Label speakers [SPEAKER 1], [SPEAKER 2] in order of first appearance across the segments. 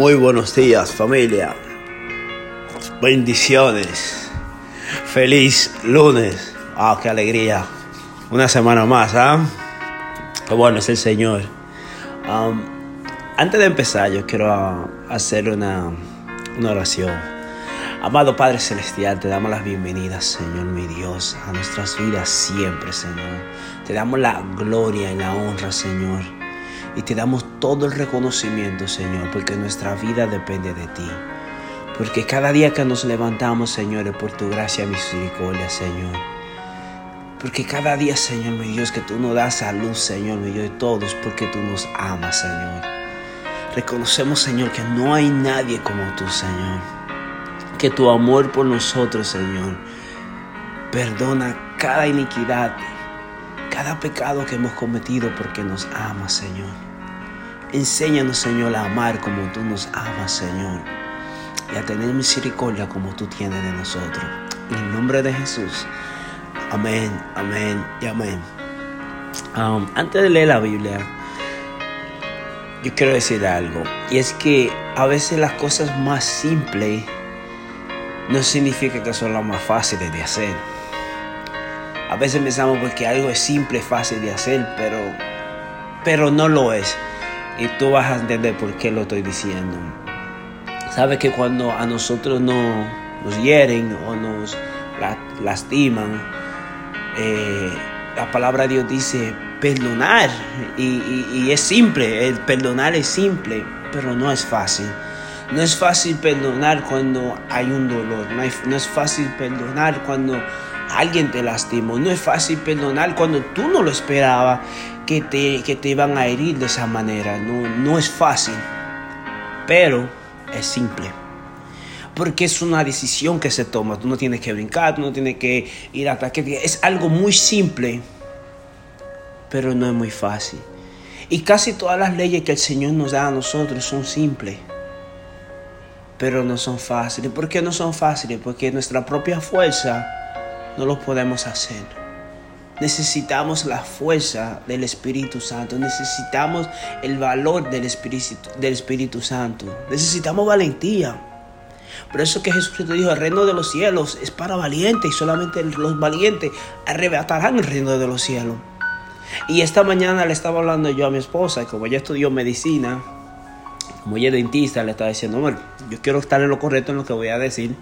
[SPEAKER 1] Muy buenos días familia. Bendiciones. Feliz lunes. Ah, qué alegría. Una semana más, ¿ah? Qué bueno es el Señor. Antes de empezar, yo quiero ah, hacer una, una oración. Amado Padre Celestial, te damos las bienvenidas, Señor mi Dios, a nuestras vidas siempre, Señor. Te damos la gloria y la honra, Señor. Y te damos todo el reconocimiento, Señor, porque nuestra vida depende de ti. Porque cada día que nos levantamos, Señor, es por tu gracia y misericordia, Señor. Porque cada día, Señor, mi Dios, que tú nos das salud, Señor, mi Dios, de todos, porque tú nos amas, Señor. Reconocemos, Señor, que no hay nadie como tú, Señor. Que tu amor por nosotros, Señor, perdona cada iniquidad, cada pecado que hemos cometido porque nos amas, Señor. Enséñanos, Señor, a amar como tú nos amas, Señor. Y a tener misericordia como tú tienes de nosotros. En el nombre de Jesús. Amén, amén y amén. Um, antes de leer la Biblia, yo quiero decir algo. Y es que a veces las cosas más simples no significa que son las más fáciles de hacer. A veces pensamos porque algo es simple, fácil de hacer, pero, pero no lo es. Y tú vas a entender por qué lo estoy diciendo. Sabes que cuando a nosotros no, nos hieren o nos lastiman, eh, la palabra de Dios dice perdonar. Y, es simple, el perdonar es simple, pero no es fácil. No es fácil perdonar cuando hay un dolor. No, hay, no, es fácil perdonar cuando alguien te lastimó. No es fácil perdonar cuando tú no lo esperabas que te, que te iban a herir de esa manera. No, no es fácil. Pero es simple. Porque es una decisión que se toma. Tú no tienes que brincar, tú no tienes que ir a ataque. Es algo muy simple. Pero no es muy fácil. Y casi todas las leyes que el Señor nos da a nosotros son simples pero no son fáciles. ¿Por qué no son fáciles? Porque nuestra propia fuerza no lo podemos hacer. Necesitamos la fuerza del Espíritu Santo. Necesitamos el valor del Espíritu, del Espíritu Santo. Necesitamos valentía. Por eso que Jesucristo dijo, el reino de los cielos es para valientes y solamente los valientes arrebatarán el reino de los cielos. Y esta mañana le estaba hablando yo a mi esposa, como ella estudió medicina, es dentista, le estaba diciendo, amor, yo quiero estar en lo correcto en lo que voy a decir.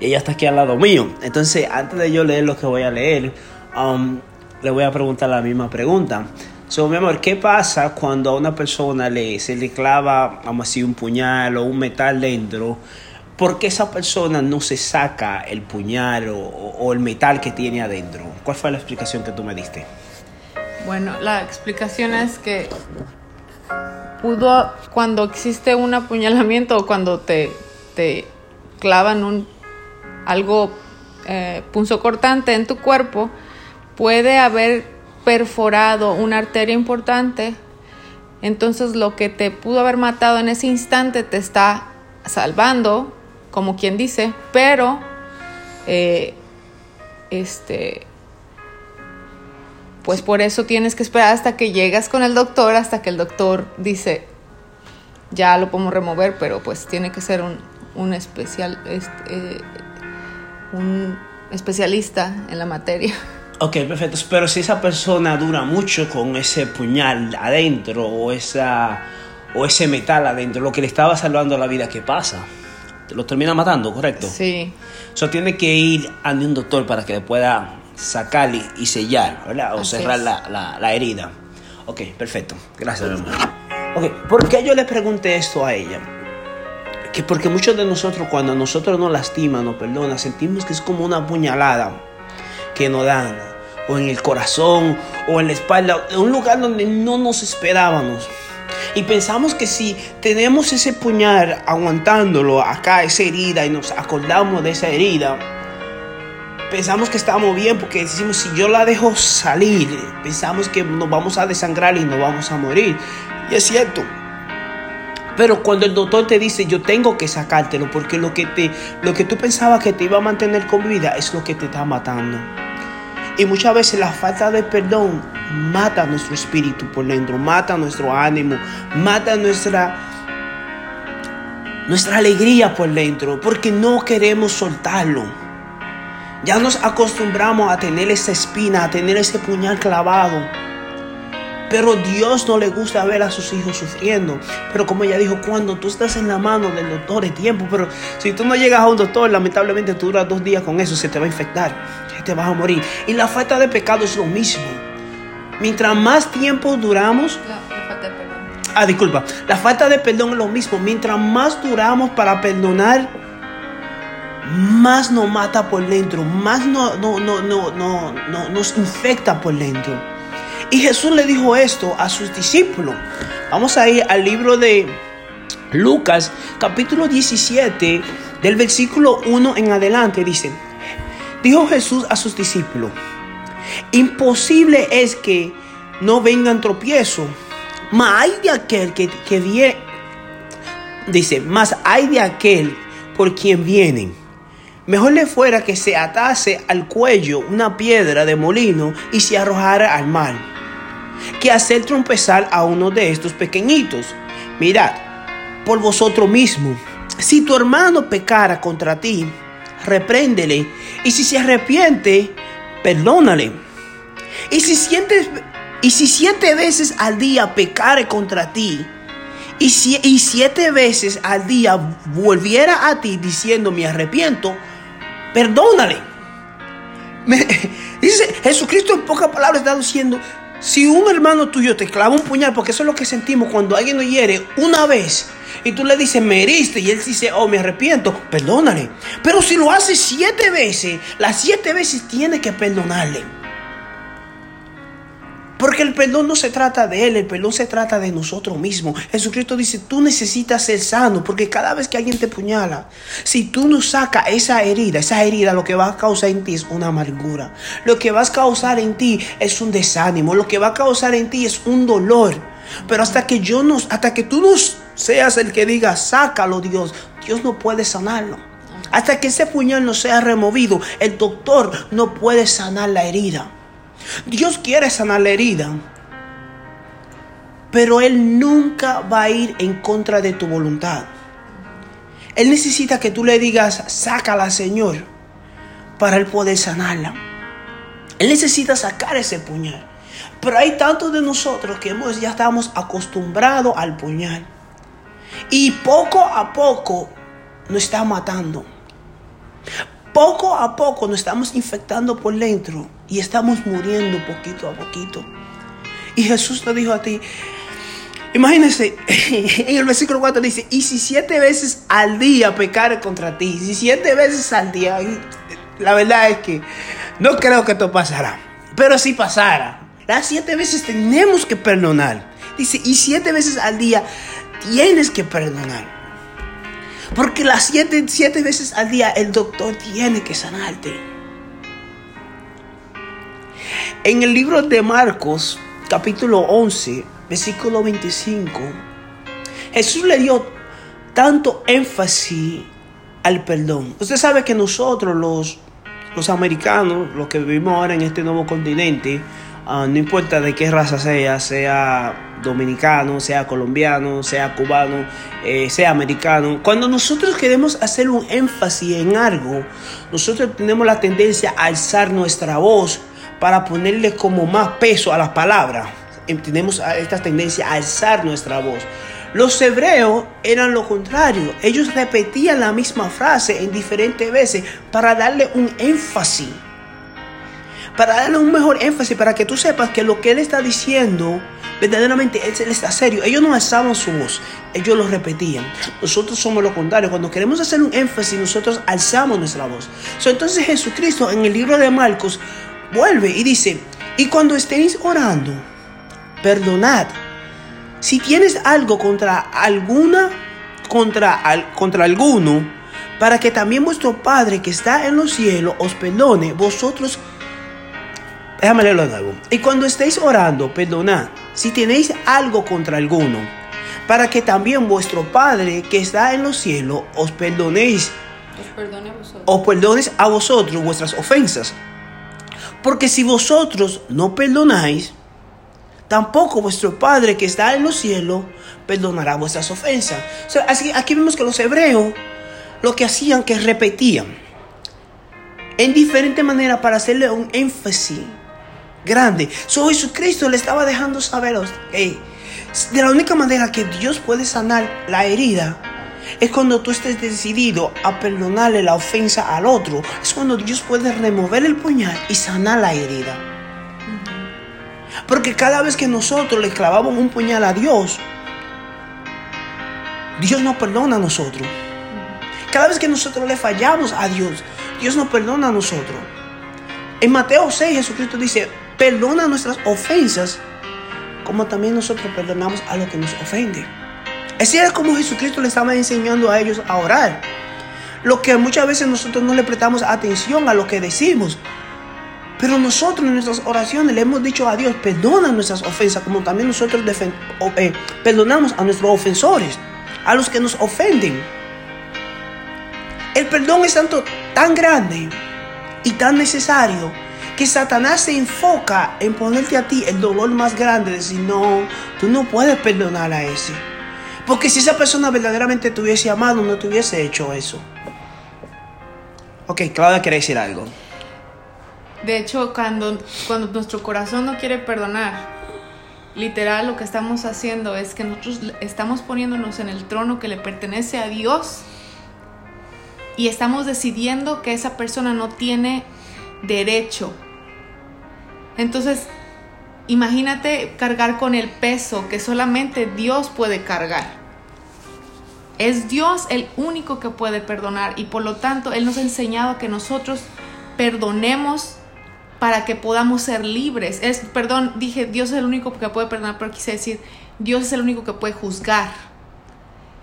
[SPEAKER 1] Y ella está aquí al lado mío. Entonces, antes de yo leer lo que voy a leer, um, le voy a preguntar la misma pregunta. So, mi amor, ¿qué pasa cuando a una persona le, se le clava, vamos a decir, un puñal o un metal dentro? ¿Por qué esa persona no se saca el puñal o, o el metal que tiene adentro? ¿Cuál fue la explicación que tú me diste?
[SPEAKER 2] Bueno, la explicación es que pudo, cuando existe un apuñalamiento o cuando te, te clavan un algo eh, punzocortante en tu cuerpo, puede haber perforado una arteria importante. Entonces lo que te pudo haber matado en ese instante te está salvando, como quien dice, pero eh, este pues por eso tienes que esperar hasta que llegas con el doctor, hasta que el doctor dice, ya lo podemos remover, pero pues tiene que ser un, un especial, este, eh, un especialista en la materia.
[SPEAKER 1] Ok, perfecto. Pero si esa persona dura mucho con ese puñal adentro o, esa, o ese metal adentro, lo que le estaba salvando la vida, ¿qué pasa? Lo termina matando, ¿correcto?
[SPEAKER 2] Sí.
[SPEAKER 1] Eso tiene que ir a un doctor para que le pueda sacar y, sellar, ¿verdad? O
[SPEAKER 2] Así
[SPEAKER 1] cerrar la, la, la, herida. Ok, perfecto. Gracias, mi. Ok, ¿por qué yo le pregunté esto a ella? Que porque muchos de nosotros, cuando a nosotros nos lastiman, nos perdona, sentimos que es como una puñalada que nos dan, o en el corazón, o en la espalda, en un lugar donde no nos esperábamos. Y pensamos que si tenemos ese puñal aguantándolo acá, esa herida, y nos acordamos de esa herida, pensamos que estamos bien porque decimos, si yo la dejo salir, pensamos que nos vamos a desangrar y nos vamos a morir. Y es cierto. Pero cuando el doctor te dice, yo tengo que sacártelo, porque lo que, te, lo que tú pensabas que te iba a mantener con vida es lo que te está matando. Y muchas veces la falta de perdón mata nuestro espíritu por dentro, mata nuestro ánimo, mata nuestra nuestra alegría por dentro, porque no queremos soltarlo. Ya nos acostumbramos a tener esa espina, a tener ese puñal clavado. Pero Dios no le gusta ver a sus hijos sufriendo. Pero como ella dijo, cuando tú estás en la mano del doctor es tiempo. Pero si tú no llegas a un doctor, lamentablemente tú duras dos días con eso, se te va a infectar, te vas a morir. Y la falta de pecado es lo mismo. Mientras más tiempo duramos...
[SPEAKER 2] La, la falta de perdón.
[SPEAKER 1] Ah, disculpa. La falta de perdón es lo mismo. Mientras más duramos para perdonar, más nos mata por dentro, más no, no, no, no, no, no, nos infecta por dentro. Y Jesús le dijo esto a sus discípulos. Vamos a ir al libro de Lucas, capítulo 17, del versículo 1 en adelante. Dice, dijo Jesús a sus discípulos, imposible es que no vengan tropiezos, mas hay de aquel que, que vie- dice, más hay de aquel por quien vienen. Mejor le fuera que se atase al cuello una piedra de molino y se arrojara al mar, que hacer trompezar a uno de estos pequeñitos. Mirad, por vosotros mismos, si tu hermano pecara contra ti, repréndele, y si se arrepiente, perdónale. Y si sientes y si siete veces al día pecare contra ti, y, si- y siete veces al día volviera a ti diciendo me arrepiento, perdónale. Me- dice Jesucristo en pocas palabras está diciendo, si un hermano tuyo te clava un puñal, porque eso es lo que sentimos cuando alguien nos hiere una vez, y tú le dices, me heriste, y él dice, oh, me arrepiento, perdónale. Pero si lo hace siete veces, las siete veces tiene que perdonarle. Porque el perdón no se trata de Él, el perdón se trata de nosotros mismos. Jesucristo dice, tú necesitas ser sano, porque cada vez que alguien te puñala, si tú no sacas esa herida, esa herida lo que va a causar en ti es una amargura. Lo que va a causar en ti es un desánimo, lo que va a causar en ti es un dolor. Pero hasta que yo no, hasta que tú no seas el que diga, sácalo Dios, Dios no puede sanarlo. Hasta que ese puñal no sea removido, el doctor no puede sanar la herida. Dios quiere sanar la herida, pero Él nunca va a ir en contra de tu voluntad. Él necesita que tú le digas, sácala, Señor, para Él poder sanarla. Él necesita sacar ese puñal. Pero hay tantos de nosotros que hemos, ya estamos acostumbrados al puñal. Y poco a poco nos está matando. Poco a poco nos estamos infectando por dentro y estamos muriendo poquito a poquito. Y Jesús te dijo a ti, imagínense, en el versículo 4 dice, y si siete veces al día pecare contra ti, si siete veces al día, la verdad es que no creo que esto pasará, pero si pasara, las siete veces tenemos que perdonar. Dice, y siete veces al día tienes que perdonar. Porque las siete, siete veces al día el doctor tiene que sanarte. En el libro de Marcos, capítulo 11, versículo 25, Jesús le dio tanto énfasis al perdón. Usted sabe que nosotros los, los americanos, los que vivimos ahora en este nuevo continente, ah, no importa de qué raza sea, sea dominicano, sea colombiano, sea cubano, eh, sea americano, cuando nosotros queremos hacer un énfasis en algo, nosotros tenemos la tendencia a alzar nuestra voz para ponerle como más peso a las palabras. Tenemos esta tendencia a alzar nuestra voz. Los hebreos eran lo contrario. Ellos repetían la misma frase en diferentes veces para darle un énfasis. Para darle un mejor énfasis, para que tú sepas que lo que él está diciendo, verdaderamente él, él está serio. Ellos no alzaban su voz, ellos lo repetían. Nosotros somos lo contrario. Cuando queremos hacer un énfasis, nosotros alzamos nuestra voz. So, entonces Jesucristo en el libro de Marcos vuelve y dice, y cuando estéis orando, perdonad. Si tienes algo contra alguna, contra, al- contra alguno, para que también vuestro Padre que está en los cielos os perdone, vosotros Déjame leerlo de nuevo. Y cuando estéis orando, perdonad si tenéis algo contra alguno, para que también vuestro Padre que está en los cielos os perdonéis,
[SPEAKER 2] Os perdone a vosotros.
[SPEAKER 1] os perdones a vosotros vuestras ofensas. Porque si vosotros no perdonáis, tampoco vuestro Padre que está en los cielos perdonará vuestras ofensas. así, aquí vemos que los hebreos lo que hacían que repetían en diferente manera para hacerle un énfasis grande. So Jesucristo le estaba dejando saber que de la única manera que Dios puede sanar la herida es cuando tú estés decidido a perdonarle la ofensa al otro. Es cuando Dios puede remover el puñal y sanar la herida. Porque cada vez que nosotros le clavamos un puñal a Dios, Dios nos perdona a nosotros. Cada vez que nosotros le fallamos a Dios, Dios nos perdona a nosotros. En Mateo 6 Jesucristo dice, perdona nuestras ofensas, como también nosotros perdonamos a los que nos ofenden. Así es como Jesucristo le estaba enseñando a ellos a orar. Lo que muchas veces nosotros no le prestamos atención a lo que decimos. Pero nosotros en nuestras oraciones le hemos dicho a Dios, perdona nuestras ofensas, como también nosotros eh, perdonamos a nuestros ofensores, a los que nos ofenden. El perdón es tanto tan grande y tan necesario que Satanás se enfoca en ponerte a ti el dolor más grande de decir, no, tú no puedes perdonar a ese. Porque si esa persona verdaderamente te hubiese amado, no te hubiese hecho eso. Ok, Claudia quiere decir algo.
[SPEAKER 2] De hecho, cuando, cuando nuestro corazón no quiere perdonar, literal lo que estamos haciendo es que nosotros estamos poniéndonos en el trono que le pertenece a Dios y estamos decidiendo que esa persona no tiene derecho. Entonces, imagínate cargar con el peso que solamente Dios puede cargar. Es Dios el único que puede perdonar y por lo tanto Él nos ha enseñado que nosotros perdonemos para que podamos ser libres. Es, perdón, dije Dios es el único que puede perdonar, pero quise decir Dios es el único que puede juzgar.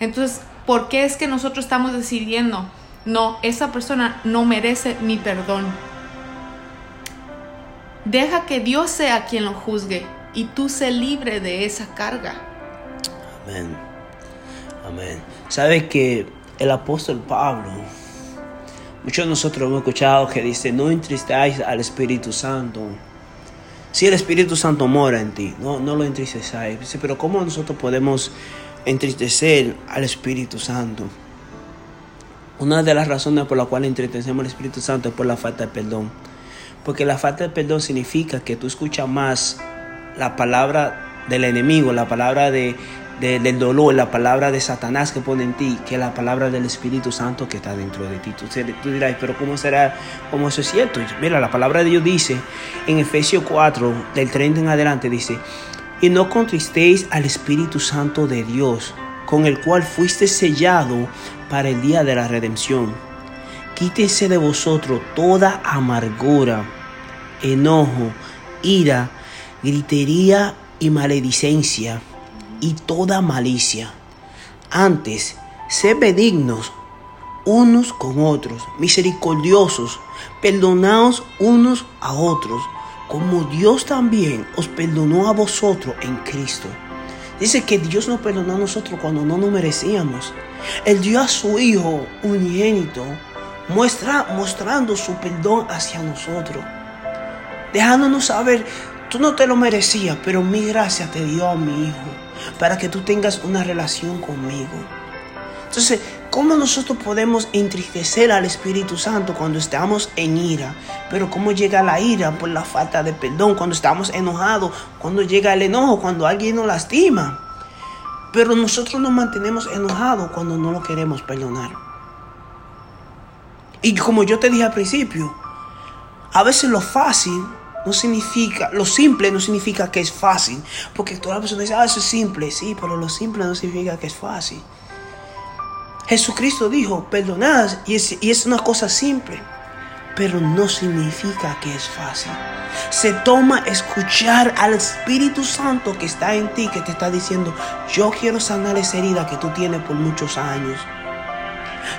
[SPEAKER 2] Entonces, ¿por qué es que nosotros estamos decidiendo, no, esa persona no merece mi perdón? Deja que Dios sea quien lo juzgue y tú sé libre de esa carga.
[SPEAKER 1] Amén. Amén. Sabes que el apóstol Pablo, muchos de nosotros hemos escuchado que dice, no entristáis al Espíritu Santo. Si el Espíritu Santo mora en ti, no, no lo entristezáis. pero ¿cómo nosotros podemos entristecer al Espíritu Santo? Una de las razones por las cuales entristecemos al Espíritu Santo es por la falta de perdón. Porque la falta de perdón significa que tú escuchas más la palabra del enemigo, la palabra de, del dolor, la palabra de Satanás que pone en ti, que la palabra del Espíritu Santo que está dentro de ti. Tú, dirás, pero ¿cómo será? ¿Cómo es cierto? Mira, la palabra de Dios dice en Efesios 4, del 30 en adelante, dice, y no contristéis al Espíritu Santo de Dios, con el cual fuiste sellado para el día de la redención. Quítese de vosotros toda amargura, enojo, ira, gritería y maledicencia y toda malicia. Antes, sed benignos unos con otros, misericordiosos, perdonaos unos a otros, como Dios también os perdonó a vosotros en Cristo. Dice que Dios nos perdonó a nosotros cuando no nos merecíamos. Él dio a su Hijo unigénito muestra, mostrando su perdón hacia nosotros, dejándonos saber, tú no te lo merecías, pero mi gracia te dio a mi Hijo, para que tú tengas una relación conmigo. Entonces, ¿cómo nosotros podemos entristecer al Espíritu Santo cuando estamos en ira? Pero ¿cómo llega la ira por la falta de perdón? Cuando estamos enojados, cuando llega el enojo, cuando alguien nos lastima. Pero nosotros nos mantenemos enojados cuando no lo queremos perdonar. Y como yo te dije al principio, a veces lo fácil no significa, lo simple no significa que es fácil. Porque toda la persona dice, ah, eso es simple. Sí, pero lo simple no significa que es fácil. Jesucristo dijo, perdonad, y es, y es una cosa simple. Pero no significa que es fácil. Se toma escuchar al Espíritu Santo que está en ti, que te está diciendo, yo quiero sanar esa herida que tú tienes por muchos años.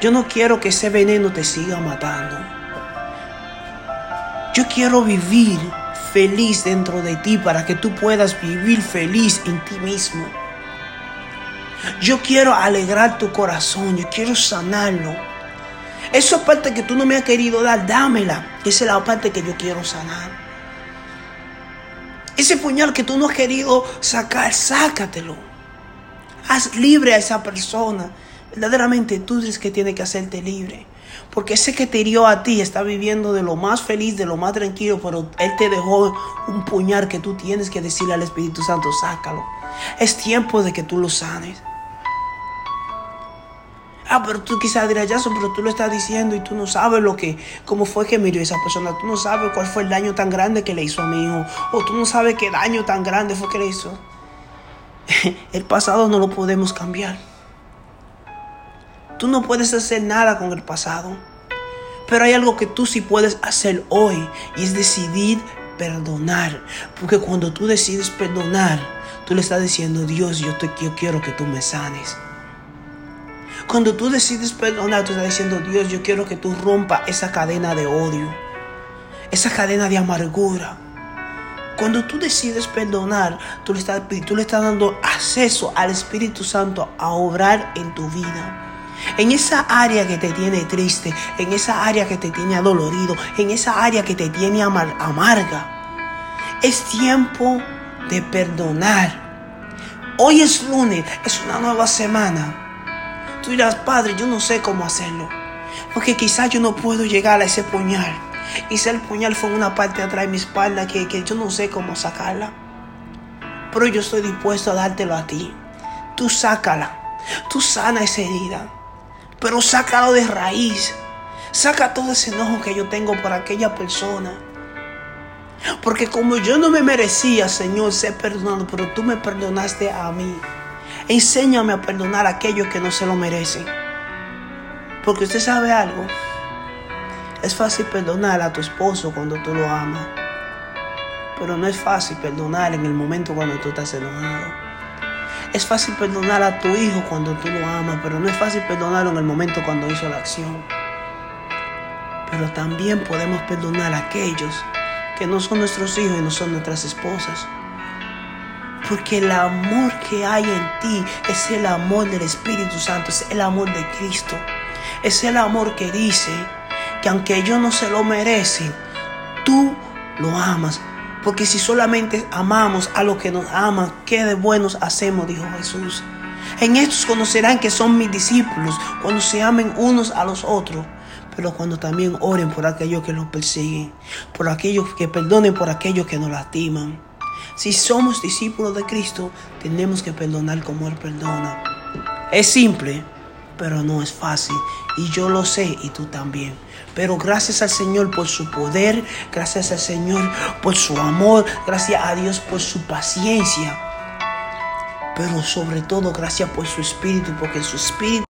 [SPEAKER 1] Yo no quiero que ese veneno te siga matando. Yo quiero vivir feliz dentro de ti para que tú puedas vivir feliz en ti mismo. Yo quiero alegrar tu corazón, yo quiero sanarlo. Esa parte que tú no me has querido dar, dámela. Esa es la parte que yo quiero sanar. Ese puñal que tú no has querido sacar, sácatelo. Haz libre a esa persona. Verdaderamente tú eres que tiene que hacerte libre. Porque ese que te hirió a ti está viviendo de lo más feliz, de lo más tranquilo, pero Él te dejó un puñal que tú tienes que decirle al Espíritu Santo, sácalo. Es tiempo de que tú lo sanes. Ah, pero tú quizás dirás, ya, pero tú lo estás diciendo y tú no sabes lo que, cómo fue que murió esa persona. Tú no sabes cuál fue el daño tan grande que le hizo a mi hijo. O tú no sabes qué daño tan grande fue que le hizo. El pasado no lo podemos cambiar. Tú no puedes hacer nada con el pasado. Pero hay algo que tú sí puedes hacer hoy y es decidir perdonar. Porque cuando tú decides perdonar, tú le estás diciendo, Dios, yo, quiero que tú me sanes. Cuando tú decides perdonar, tú estás diciendo, Dios, yo quiero que tú rompas esa cadena de odio, esa cadena de amargura. Cuando tú decides perdonar, tú le estás dando acceso al Espíritu Santo a obrar en tu vida. En esa área que te tiene triste, en esa área que te tiene adolorido, en esa área que te tiene amarga. Es tiempo de perdonar. Hoy es lunes, es una nueva semana. Tú dirás, Padre, yo no sé cómo hacerlo. Porque quizás yo no puedo llegar a ese puñal. Quizás el puñal fue en una parte atrás de mi espalda que, que yo no sé cómo sacarla. Pero yo estoy dispuesto a dártelo a ti. Tú sácala. Tú sana esa herida pero sácalo de raíz. Saca todo ese enojo que yo tengo por aquella persona. Porque como yo no me merecía, Señor, ser perdonado, pero tú me perdonaste a mí. Enséñame a perdonar a aquellos que no se lo merecen. Porque usted sabe algo. Es fácil perdonar a tu esposo cuando tú lo amas. Pero no es fácil perdonar en el momento cuando tú estás enojado. Es fácil perdonar a tu hijo cuando tú lo amas, pero no es fácil perdonarlo en el momento cuando hizo la acción. Pero también podemos perdonar a aquellos que no son nuestros hijos y no son nuestras esposas. Porque el amor que hay en ti es el amor del Espíritu Santo, es el amor de Cristo. Es el amor que dice que aunque ellos no se lo merecen, tú lo amas porque si solamente amamos a los que nos aman, ¿qué de buenos hacemos? Dijo Jesús. En estos conocerán que son mis discípulos, cuando se amen unos a los otros, pero cuando también oren por aquellos que los persiguen, por aquellos que perdonen por aquellos que nos lastiman. Si somos discípulos de Cristo, tenemos que perdonar como Él perdona. Es simple, pero no es fácil. Y yo lo sé y tú también. Pero gracias al Señor por su poder, gracias al Señor por su amor, gracias a Dios por su paciencia. Pero sobre todo gracias por su espíritu, porque su espíritu